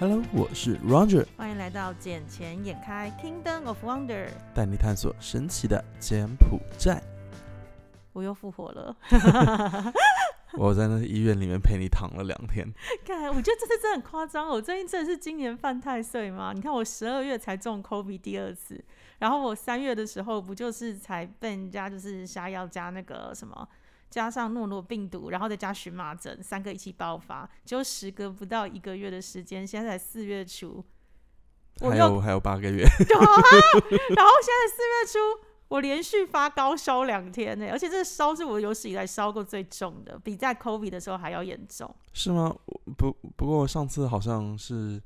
Hello，我是 Roger，欢迎来到捡钱眼开 Kingdom of Wonder，带你探索神奇的柬埔寨。我又复活了，我在那医院里面陪你躺了两天。看，我觉得这次真的很夸张哦。我最近真的是今年犯太岁吗？你看我十二月才中 COVID 第二次，然后我三月的时候不就是才被人家就是下药加那个什么，加上诺诺病毒，然后再加荨麻疹，三个一起爆发，就时隔不到一个月的时间，现在才四月初，我还有还有八个月，对啊，然后现在四月初，我连续发高烧两天呢，而且这个烧是我有史以来烧过最重的，比在 COVID 的时候还要严重。是吗？不不过上次好像是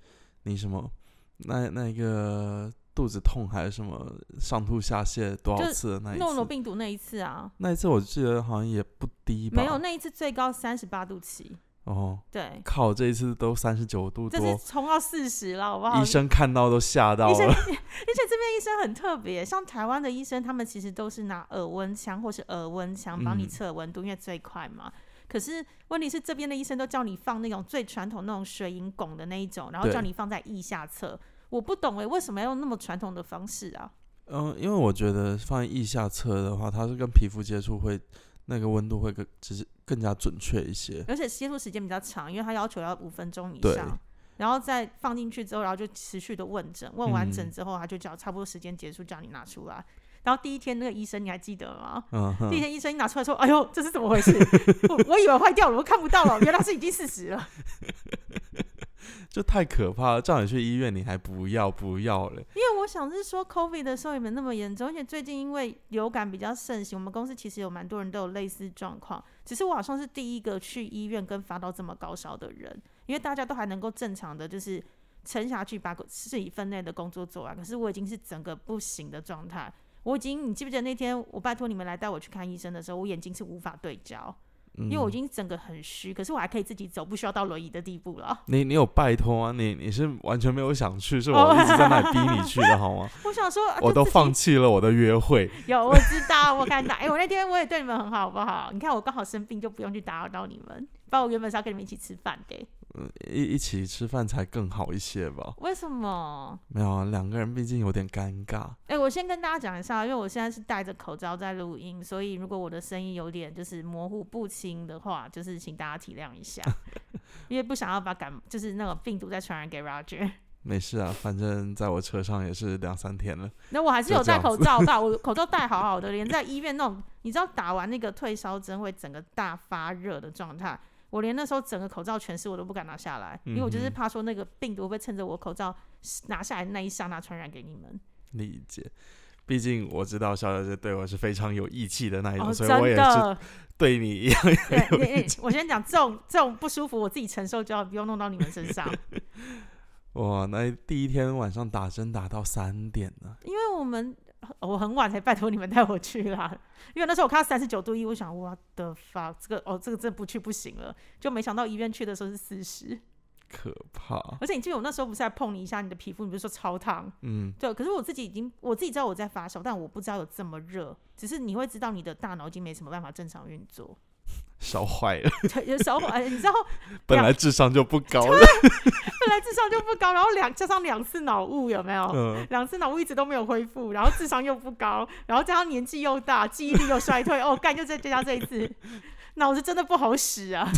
你什么那那一个肚子痛还是什么上吐下泻多少次的那一诺诺次？病毒那一次啊，那一次我记得好像也不低吧？没有，那一次最高三十八度七，哦，对，靠，这一次都三十九度这次多，冲到四十了，好不好？医生看到都吓到了。而且这边医生很特别，像台湾的医生，他们其实都是拿耳温枪或是耳温枪帮你嗯测温度，因为最快嘛。可是问题是，这边的医生都叫你放那种最传统那种水银汞的那一种，然后叫你放在腋下测。我不懂哎，为什么要用那么传统的方式啊？嗯，因为我觉得放在腋下测的话，它是跟皮肤接触会那个温度会更只是更加准确一些。而且接触时间比较长，因为它要求要五分钟以对上，然后再放进去之后，然后就持续的问诊，问完诊嗯之后，他就叫差不多时间结束，叫你拿出来。然后第一天那个医生你还记得吗？嗯第一，天医生一拿出来说：“哎呦，这是怎么回事？我我以为坏掉了，我看不到了，原来是已经四十了。就太可怕了，叫你去医院你还不要不要了。因为我想是说，COVID 的时候也没那么严重，而且最近因为流感比较盛行，我们公司其实有蛮多人都有类似状况。只是我好像是第一个去医院跟发到这么高烧的人，因为大家都还能够正常的就是撑下去，把自己分内的工作做完。可是我已经是整个不行的状态，我已经，你记不记得那天我拜托你们来带我去看医生的时候，我眼睛是无法对焦。嗯，因为我已经整个很虚，可是我还可以自己走，不需要到轮椅的地步了。你你有拜托啊？你你是完全没有想去，是哦我一直在那里逼你 去的好吗？我想说，啊我都放弃了我的约会。有，我知道，我看到。哎、我那天我也对你们很好，好不好？你看我刚好生病，就不用去打扰到你们。不然我原本是要跟你们一起吃饭的。嗯，一一起吃饭才更好一些吧？为什么？没有啊，两个人毕竟有点尴尬。哎、我先跟大家讲一下，因为我现在是戴着口罩在录音，所以如果我的声音有点就是模糊不清的话，就是请大家体谅一下，因为不想要把感就是那个病毒再传染给 Roger。没事啊，反正在我车上也是两三天了。那我还是有戴口罩吧，我口罩戴好好的，连在医院那种，你知道打完那个退烧针会整个大发热的状态，我连那时候整个口罩全湿我都不敢拿下来，因为我就是怕说那个病毒会趁着我口罩拿下来的那一刹那传染给你们。理解，毕竟我知道小小姐对我是非常有义气的那一种，哦，所以我也是对你一样。有义气我先讲这种这种不舒服，我自己承受就好，不用弄到你们身上。哇，那第一天晚上打针打到三点呢，因为我们我很晚才拜托你们带我去啦，因为那时候我看到三十九度一，我想我的 fuck，这个哦这个真的不去不行了，就没想到医院去的时候是四十，可怕。而且你记得我那时候不是还碰你一下你的皮肤，你不是说超烫？嗯，对，可是我自己已经我自己知道我在发烧，但我不知道有这么热，只是你会知道你的大脑已经没什么办法正常运作，烧坏了，对，有时候哎，你知道 本来智商就不高了。本来智商就不高，然后两加上两次脑雾有没有？嗯，两次脑雾一直都没有恢复，然后智商又不高，然后加上年纪又大，记忆力又衰退，哦，干就再加上这一次，脑子真的不好使啊！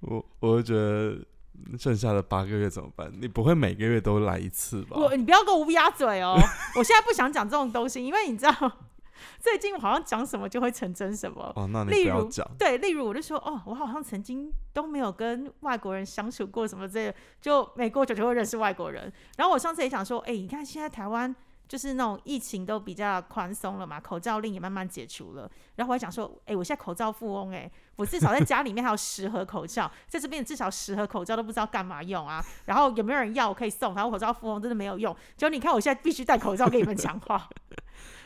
我我就觉得剩下的八个月怎么办？你不会每个月都来一次吧？我你不要跟我乌鸦嘴哦，我现在不想讲这种东西，因为你知道 最近我好像讲什么就会成真什么。哦，那你例如不要讲。对，例如我就说，哦，我好像曾经都没有跟外国人相处过什么之类的，就没过久就会认识外国人。然后我上次也想说，哎、你看现在台湾就是那种疫情都比较宽松了嘛，口罩令也慢慢解除了。然后我还想说，哎、我现在口罩富翁、哎，我至少在家里面还有十盒口罩，在这边至少十盒口罩都不知道干嘛用啊。然后有没有人要我可以送？反正我口罩富翁真的没有用。就你看我现在必须戴口罩跟你们讲话，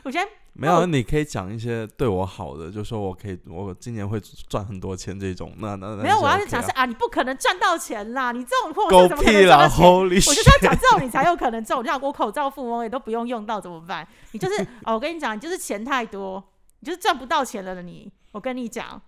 我现在没有，哦你可以讲一些对我好的，就说我可以，我今年会赚很多钱这种。那那那没有，我要是讲是啊，你不可能赚到钱啦，你这种货怎么可能赚到钱？我就是！要讲这种你才有可能中，我就讲我口罩富翁也都不用用到怎么办？你就是哦，我跟你讲，你就是钱太多，你就是赚不到钱了的你。我跟你讲，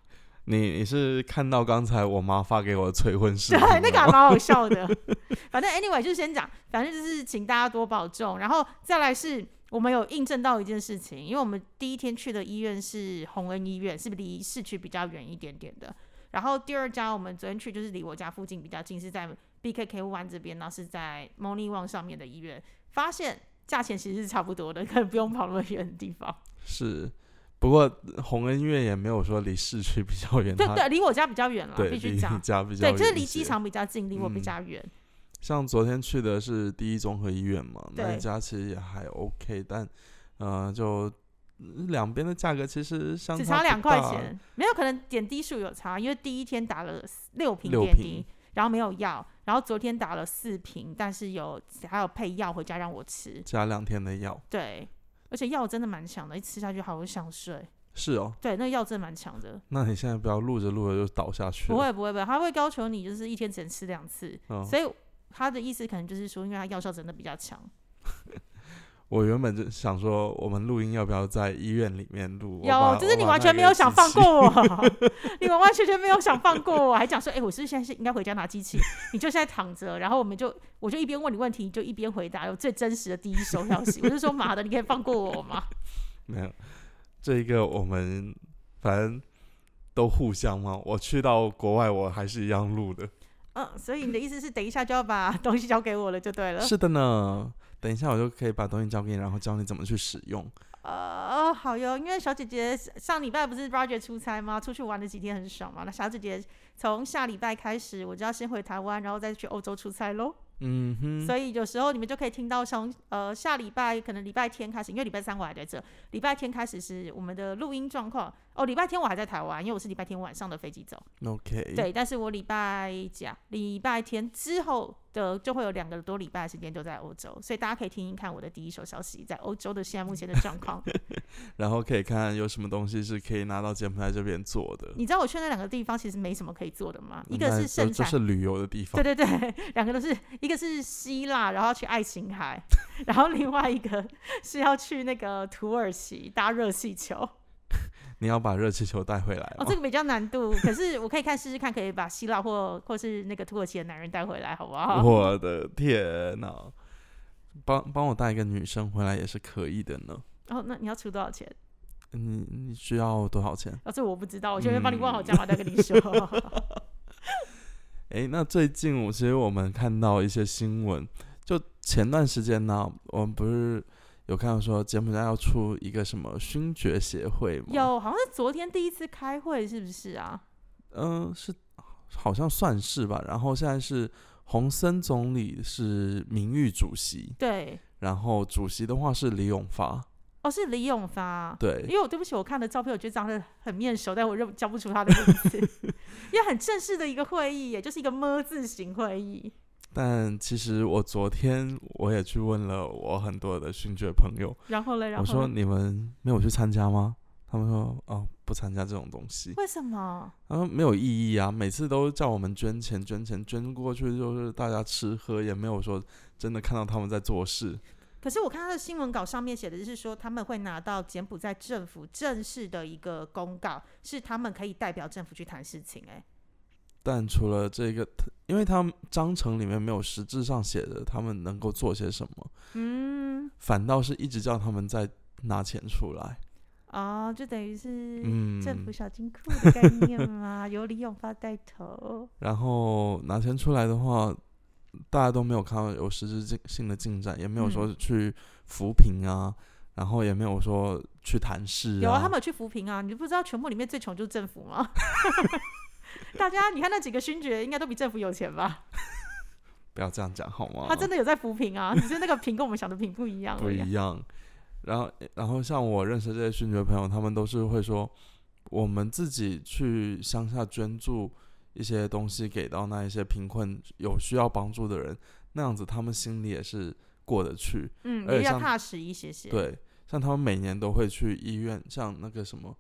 你你是看到刚才我妈发给我的催婚视对频，那个还蛮好笑的。反正 anyway 就先讲，反正就是请大家多保重，然后再来是我们有印证到一件事情，因为我们第一天去的医院是洪恩医院，是离市区比较远一点点的。然后第二家我们昨天去就是离我家附近比较近，是在 BKK 湾这边，然后是在 Money One 上面的医院，发现价钱其实是差不多的，可能不用跑那么远的地方。是。不过红恩医院也没有说离市区比较远，它对对，离我家比较远了，必须讲。家比较对，就是离机场比较近，离我比嗯较远。像昨天去的是第一综合医院嘛，那一家其实也还 OK，但呃，就嗯两边的价格其实相只差只差两块钱，没有可能点滴数有差，因为第一天打了六瓶点滴，然后没有药，然后昨天打了四瓶，但是有还有配药回家让我吃，加两天的药。对，而且药真的蛮强的，一吃下去好想睡，是哦，对，那个药真的蛮强的，那你现在不要录着录着就倒下去。不会不会不会，他会要求你就是一天只能吃两次，哦，所以他的意思可能就是说，因为他药效真的比较强，我原本就想说，我们录音要不要在医院里面录？有，就是你 完全没有想放过我，你完完全全没有想放过我，还讲说，哎、我是现在是应该回家拿机器？你就现在躺着，然后我们就我就一边问你问题，你就一边回答，有最真实的第一手消息。我就说妈的，你可以放过我吗？没有，这一个我们反正都互相嘛。我去到国外，我还是一样录的。嗯，所以你的意思是等一下就要把东西交给我了，就对了。是的呢，等一下我就可以把东西交给你，然后教你怎么去使用。呃，好哟，因为小姐姐上礼拜不是 Roger 出差吗？出去玩了几天很爽嘛。那小姐姐从下礼拜开始，我就要先回台湾，然后再去欧洲出差喽。嗯哼，所以有时候你们就可以听到从呃下礼拜可能礼拜天开始，因为礼拜三我还在这，礼拜天开始是我们的录音状况。哦，礼拜天我还在台湾，因为我是礼拜天晚上的飞机走。OK，，对，但是我礼拜几啊？礼拜天之后的就会有两个多礼拜的时间都在欧洲，所以大家可以听听看我的第一手消息，在欧洲的现在目前的状况。然后可以看看有什么东西是可以拿到柬埔寨这边做的。你知道我去那两个地方其实没什么可以做的吗？一个是盛产，就就是旅游的地方对，对对，两个都是，一个是希腊，然后去爱琴海，然后另外一个是要去那个土耳其搭热气球。你要把热气球带回来哦，吗这个比较难度，可是我可以看试试看，可以把希腊或 或是那个土耳其的男人带回来，好不好？我的天呐，帮帮我带一个女生回来也是可以的呢。哦，那你要出多少钱？你你需要多少钱？哦，这我不知道，我这边帮你问好价码再跟你说。哎，那最近我其实我们看到一些新闻，就前段时间呢，我们不是有看到说柬埔寨要出一个什么勋爵协会吗？，有，好像是昨天第一次开会，是不是啊？嗯、是好像算是吧。然后现在是洪森总理是名誉主席，对，然后主席的话是李永发，哦，是李永发。对因，为我对不起，我看的照片，我觉得长得很面熟，但我认叫不出他的名字。因为很正式的一个会议，也就是一个么字形会议。但其实我昨天我也去问了我很多的勋爵朋友，然后嘞，然后我说你们没有去参加吗？他们说哦不参加这种东西，为什么？他说没有意义啊，每次都叫我们捐钱捐钱捐过去，就是大家吃喝，也没有说真的看到他们在做事。可是我看他的新闻稿上面写的是说，他们会拿到柬埔寨政府正式的一个公告，是他们可以代表政府去谈事情、哎，但除了这个，因为他们章程里面没有实质上写的他们能够做些什么，嗯，反倒是一直叫他们在拿钱出来。哦，就等于是嗯，政府小金库的概念嘛，由李永发带头。然后拿钱出来的话，大家都没有看到有实质性性的进展，也没有说嗯去扶贫啊，然后也没有说去谈事有啊，他们有去扶贫啊，你不知道全部里面最穷就是政府吗？大家你看那几个勋爵应该都比政府有钱吧？不要这样讲好吗？他真的有在扶贫啊，只是那个贫跟我们想的贫不一样不。一样。然后，然后像我认识这些勋爵朋友，他们都是会说，我们自己去乡下捐助一些东西给到那一些贫困有需要帮助的人，那样子他们心里也是过得去。嗯，而且像比较踏实一些些。，对，像他们每年都会去医院，像那个什么，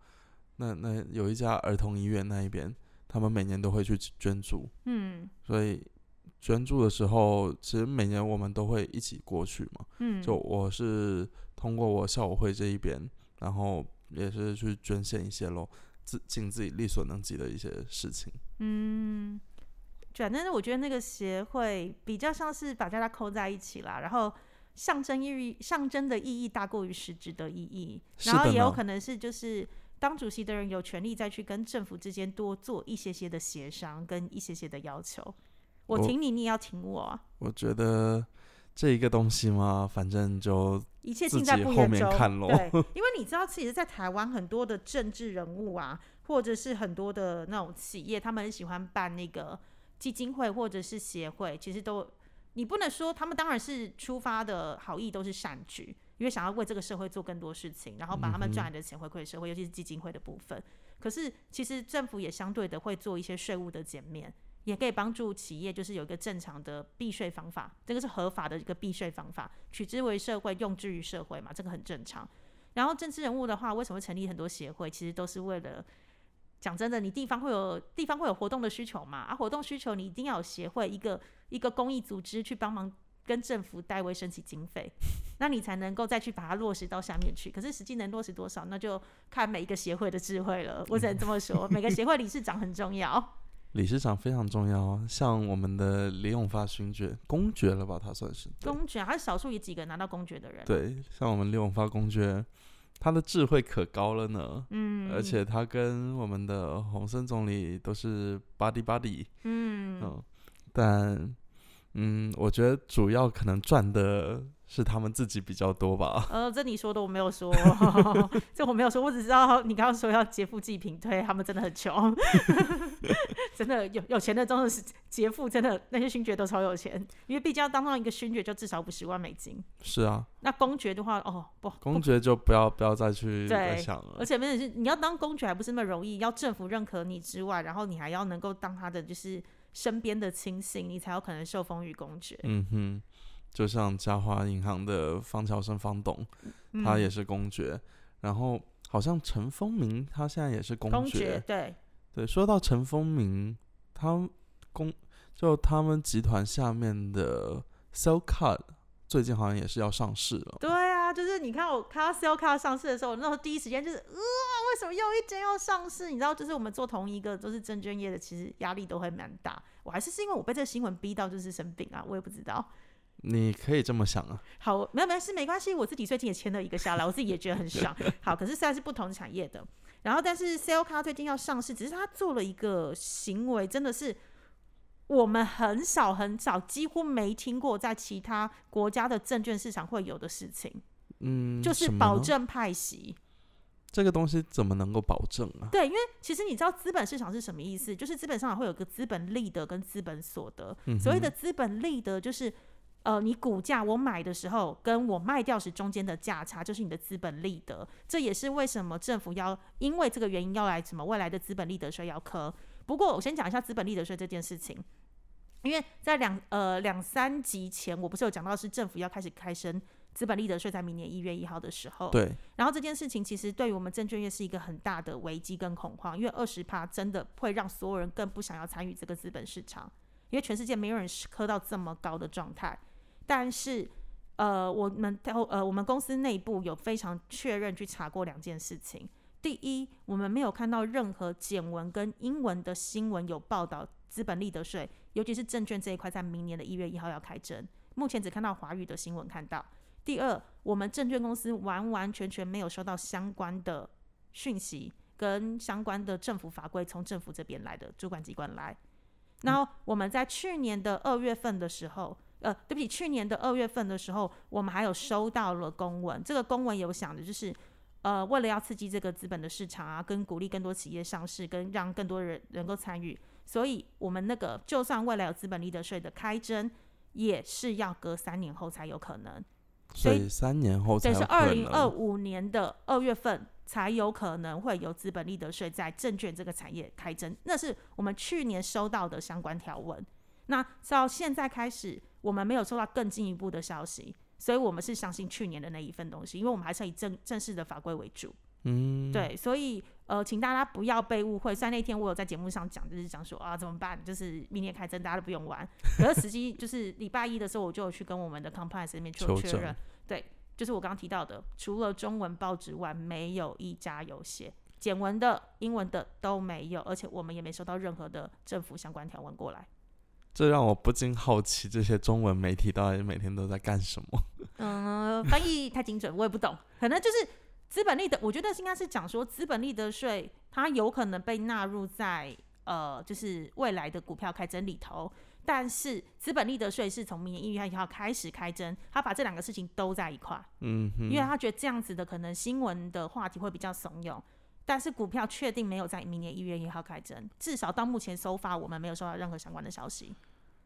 那那有一家儿童医院那一边，他们每年都会去捐助，嗯所以捐助的时候，其实每年我们都会一起过去嘛。嗯，就我是通过我校友会这一边，然后也是去捐献一些咯。自尽自己力所能及的一些事情。嗯，反正我觉得那个协会比较像是把大家扣在一起啦，然后象征意义象征的意义大过于实质的意义，然后也有可能是就是当主席的人有权利再去跟政府之间多做一些些的协商跟一些些的要求。我挺你，你也要挺我。我觉得这一个东西嘛，反正就一切尽在不言中。对，因为你知道，其实，在台湾很多的政治人物啊，或者是很多的那种企业，他们很喜欢办那个基金会或者是协会，其实都你不能说他们当然是出发的好意都是善举，因为想要为这个社会做更多事情，然后把他们赚来的钱回馈社会，尤其是基金会的部分。可是，其实政府也相对的会做一些税务的减免。也可以帮助企业，就是有一个正常的避税方法，这个是合法的一个避税方法，取之为社会，用之于社会嘛，这个很正常。然后政治人物的话，为什么成立很多协会？其实都是为了，讲真的，你地方会有地方会有活动的需求嘛，啊，活动需求你一定要有协会，一个一个公益组织去帮忙跟政府代为申请经费，那你才能够再去把它落实到下面去。可是实际能落实多少，那就看每一个协会的智慧了。我只能这么说，每个协会理事长很重要。理事长非常重要，像我们的李永发勋爵，公爵了吧？他算是公爵，他是少数有几个拿到公爵的人。对，像我们李永发公爵，他的智慧可高了呢。嗯，而且他跟我们的洪森总理都是 buddy buddy。嗯嗯，但嗯，我觉得主要可能赚的。是他们自己比较多吧？呃，这你说的我没有说，这我没有说，我只知道你刚刚说要劫富济贫，对他们真的很穷，真的有有钱的真的是劫富，真的那些勋爵都超有钱，因为毕竟要当上一个勋爵就至少五十万美金。是啊，那公爵的话，哦不，公爵就不要不要再去想了。而且不是你要当公爵还不是那么容易，要政府认可你之外，然后你还要能够当他的就是身边的亲信，你才有可能受封于公爵。嗯哼。就像嘉华银行的方乔生方董，他也是公爵。然后好像陈风明他现在也是公爵。对对，说到陈风明，他公就他们集团下面的 Cell Card 最近好像也是要上市了。对啊，就是你看我看到 Cell Card 上市的时候，那时候第一时间就是呃，为什么又一间要上市？你知道，就是我们做同一个都是证券业的，其实压力都会蛮大。我还是是因为我被这个新闻逼到就是生病啊，我也不知道。你可以这么想啊，好，没有没事，没关系。我自己最近也签了一个下来，我自己也觉得很爽。好，可是虽然是不同产业的，然后但是 Cell 卡最近要上市，只是他做了一个行为，真的是我们很少很少，几乎没听过在其他国家的证券市场会有的事情。嗯，就是保证派息。这个东西怎么能够保证啊？对，因为其实你知道资本市场是什么意思？就是资本市场会有个资本利得跟资本所得。所谓的资本利得就是。呃，你股价我买的时候跟我卖掉时中间的价差，就是你的资本利得。这也是为什么政府要因为这个原因要来什么未来的资本利得税要科。不过我先讲一下资本利得税这件事情，因为在两呃两三集前，我不是有讲到是政府要开始开征资本利得税，在明年一月一号的时候。对。然后这件事情其实对于我们证券业是一个很大的危机跟恐慌，因为二十趴真的会让所有人更不想要参与这个资本市场，因为全世界没有人磕到这么高的状态。但是，呃，我们呃，我们公司内部有非常确认去查过两件事情。第一，我们没有看到任何简文跟英文的新闻有报道资本利得税，尤其是证券这一块，在明年的一月一号要开征。目前只看到华语的新闻看到。第二，我们证券公司完完全全没有收到相关的讯息跟相关的政府法规从政府这边来的主管机关来。然后我们在去年的二月份的时候。呃，对不起，去年的二月份的时候，我们还有收到了公文。这个公文有想的就是，呃，为了要刺激这个资本的市场啊，跟鼓励更多企业上市，跟让更多人能够参与，所以我们那个就算未来有资本利得税的开征，也是要隔三年后才有可能。所以三年后才是二零二五年的二月份才有可能会有资本利得税在证券这个产业开征。那是我们去年收到的相关条文。那到现在开始。我们没有收到更进一步的消息，所以我们是相信去年的那一份东西，因为我们还是以正正式的法规为主。嗯，对，所以呃，请大家不要被误会。虽然那天我有在节目上讲，就是讲说啊，怎么办？就是明年开征，大家都不用玩。可是实际 就是礼拜一的时候，我就有去跟我们的 compliance 那边去确认，对，就是我刚刚提到的，除了中文报纸外，没有一家有写。简文的、英文的都没有，而且我们也没收到任何的政府相关条文过来。这让我不禁好奇，这些中文媒体到底每天都在干什么？嗯，翻译太精准，我也不懂。可能就是资本利得，我觉得应该是讲说资本利得税，它有可能被纳入在呃，就是未来的股票开征里头。但是资本利得税是从明年一月一号开始开征，他把这两个事情都在一块，嗯哼，因为他觉得这样子的可能新闻的话题会比较怂恿。但是股票确定没有在明年一月一号开征，至少到目前收发，我们没有收到任何相关的消息。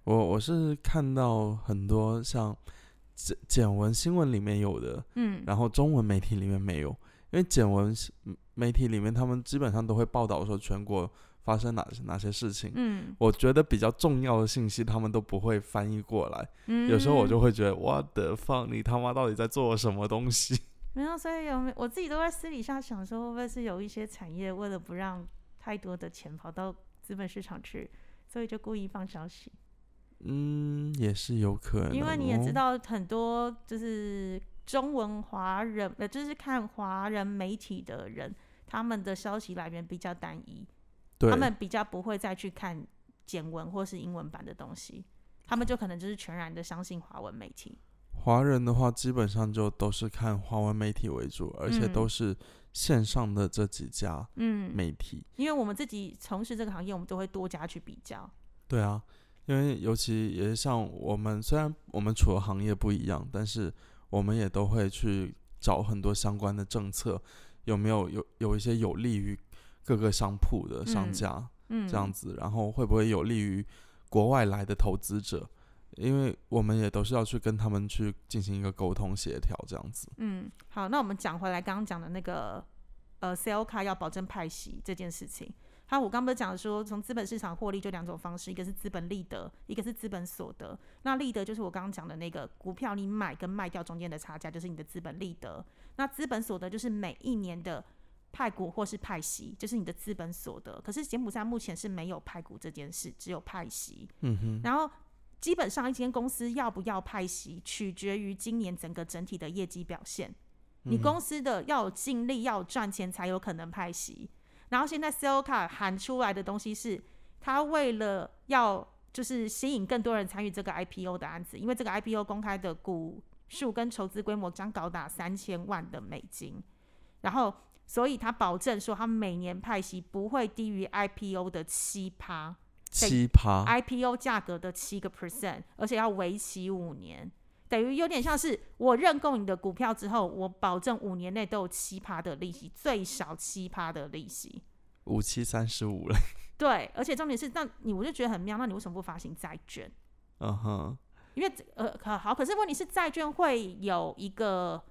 我我是看到很多像简简文新闻里面有的，嗯，然后中文媒体里面没有，因为简文媒体里面他们基本上都会报道说全国发生哪哪些事情。嗯我觉得比较重要的信息他们都不会翻译过来，嗯，有时候我就会觉得我的放你他妈到底在做什么东西？没有，所以有我自己都在私底下想说，会不会是有一些产业为了不让太多的钱跑到资本市场去，所以就故意放消息。嗯，也是有可能哦，因为你也知道，很多就是中文华人，呃，就是看华人媒体的人，他们的消息来源比较单一，他们比较不会再去看简文或是英文版的东西，他们就可能就是全然的相信华文媒体。华人的话，基本上就都是看华文媒体为主，而且嗯都是线上的这几家嗯，媒体。因为我们自己从事这个行业，我们都会多加去比较。对啊，因为尤其也是像我们，虽然我们处的行业不一样，但是我们也都会去找很多相关的政策，有没有有有一些有利于各个商铺的商嗯家、嗯，这样子，然后会不会有利于国外来的投资者？因为我们也都是要去跟他们去进行一个沟通协调，这样子。嗯，好，那我们讲回来，刚刚讲的那个呃，sale 卡要保证派息这件事情。还有我刚不是讲说，从资本市场获利就两种方式，一个是资本利得，一个是资本所得。那利得就是我刚刚讲的那个股票，你买跟卖掉中间的差价，就是你的资本利得。那资本所得就是每一年的派股或是派息，就是你的资本所得。可是柬埔寨目前是没有派股这件事，只有派息。嗯哼，然后基本上一间公司要不要派息，取决于今年整个整体的业绩表现。你公司的要有净利，要有赚钱，才有可能派息。然后现在 c e l c a 喊出来的东西是，他为了要就是吸引更多人参与这个 IPO 的案子，因为这个 IPO 公开的股数跟筹资规模将高达三千万的美金，然后所以他保证说，他每年派息不会低于 IPO 的七趴。七趴，IPO 价格的七个 percent，而且要为期五年，等于有点像是我认购你的股票之后，我保证五年内都有七趴的利息，最少七趴的利息。五七三十五了。对，而且重点是，那你我就觉得很妙，那你为什么不发行债券？嗯哼，因为呃，可好，可是问题是债券会有一个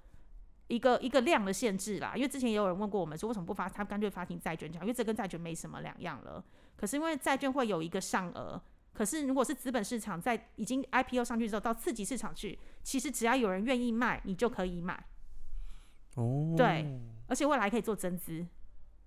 一个一个量的限制啦。因为之前也有人问过我们说，为什么不发，他干脆发行债券这样？因为这跟债券没什么两样了。可是因为债券会有一个上额，可是如果是资本市场在已经 IPO 上去之后，到次级市场去，其实只要有人愿意卖，你就可以买，哦，对，而且未来可以做增资。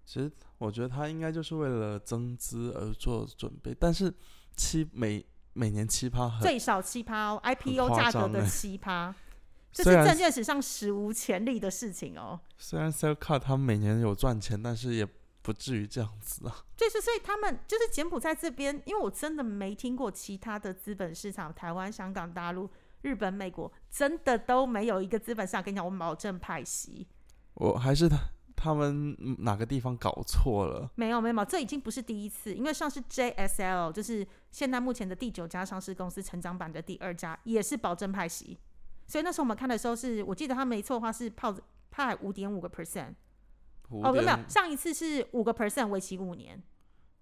其实我觉得他应该就是为了增资而做准备，但是七每每年七趴很，最少七趴哦，IPO 价格的七趴，这是证券史上史无前例的事情哦。虽然 Sell Card 他每年有赚钱，但是也不至于这样子啊。就是，所以他们就是柬埔寨这边，因为我真的没听过其他的资本市场，台湾、香港、大陆、日本、美国，真的都没有一个资本市场跟你讲，我保证派息。我还是他他们哪个地方搞错了？没有，没有，这已经不是第一次，因为上市 JSL，就是现在目前的第九家上市公司，成长版的第二家，也是保证派息。所以那时候我们看的时候是，我记得他没错的话是泡派五点五个 percent。哦，没有，没有，上一次是五个 percent 为期五年。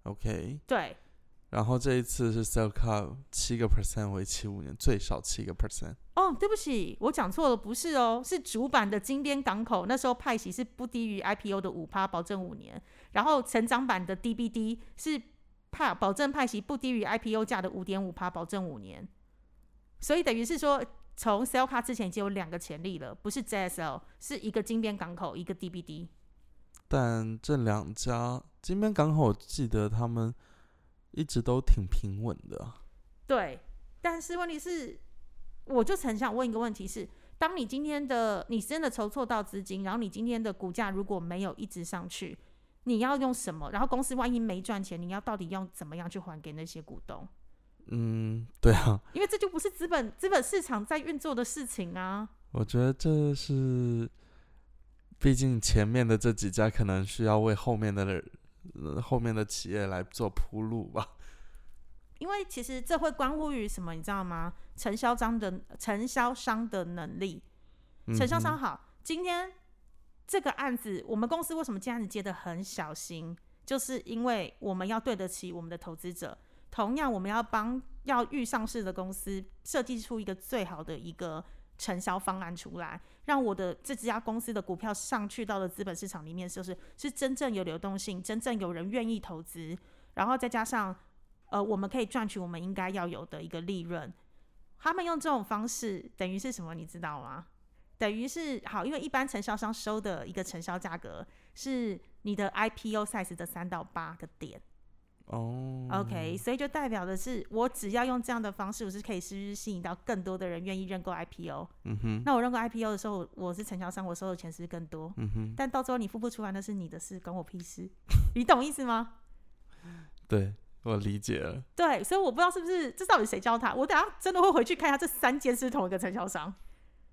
OK，对，然后这一次是 Sell Card 七个 percent 为期五年，最少七个 percent。哦，对不起，我讲错了，不是哦，是主板的金边港口那时候派息是不低于 IPO 的五趴，保证五年。然后成长版的 DBD 是派保证派息不低于 IPO 价的五点五趴，保证五年。所以等于是说，从 Sell 卡之前已经有两个潜力了，不是 JSL，是一个金边港口，一个 DBD。但这两家金边港口，我记得他们一直都挺平稳的啊。对，但是问题是，我就很想问一个问题是：当你今天的你真的筹措到资金，然后你今天的股价如果没有一直上去，你要用什么？然后公司万一没赚钱，你要到底用怎么样去还给那些股东？嗯，对啊，因为这就不是资本资本市场在运作的事情啊。我觉得这是，毕竟前面的这几家可能需要为后面的、呃后面的企业来做铺路吧。因为其实这会关乎于什么，你知道吗？承销商的承销商的能力。承销商好，今天这个案子，我们公司为什么这案子接的很小心？就是因为我们要对得起我们的投资者，同样我们要帮要预上市的公司设计出一个最好的一个承销方案出来，让我的这家公司的股票上去到了资本市场里面，就是是真正有流动性，真正有人愿意投资，然后再加上呃，我们可以赚取我们应该要有的一个利润。他们用这种方式，等于是什么？你知道吗？等于是好，因为一般承销商收的一个承销价格是你的 IPO size 的三到八个点。哦 OK，所以就代表的是，我只要用这样的方式，我是可以是不是吸引到更多的人愿意认购 IPO？嗯哼，那我认购 IPO 的时候，我是承销商，我收的钱是不是更多？嗯哼，但到最后你付不出来，那是你的事，关我屁事。你懂意思吗？对我理解了。对，所以我不知道是不是这到底谁教他。我等下真的会回去看一下这三间是同一个承销商。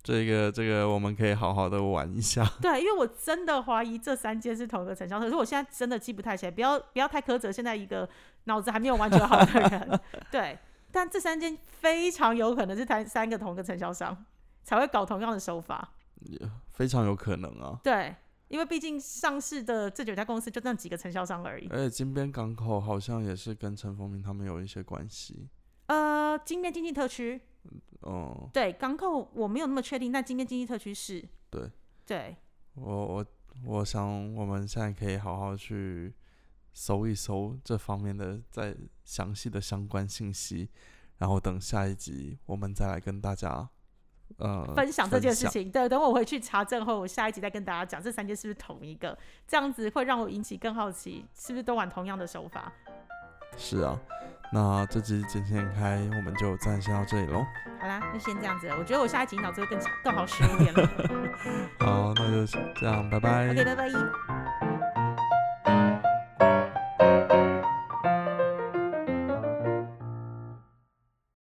这个这个我们可以好好的玩一下。对，因为我真的怀疑这三间是同一个承销商，可是我现在真的记不太起来，不要不要太苛责现在一个脑子还没有完全好的人。对，但这三间非常有可能是三三个同一个承销商才会搞同样的手法。非常有可能啊。对，因为毕竟上市的这九家公司就那几个承销商而已。而且金边港口好像也是跟陈凤明他们有一些关系。呃，金边经济特区，哦、对港口我没有那么确定，但今天经济特区是。对，对，我我我想我们现在可以好好去搜一搜这方面的再详细的相关信息，然后等下一集我们再来跟大家呃分享这件事情。对，等我回去查证后，我下一集再跟大家讲这三件是不是同一个，这样子会让我引起更好奇，是不是都玩同样的手法？是啊，那这集剪线开我们就暂时先到这里喽。好啦，那先这样子了，我觉得我下一集脑子会更更好使一点了。好，那就这样，拜拜。OK，拜拜。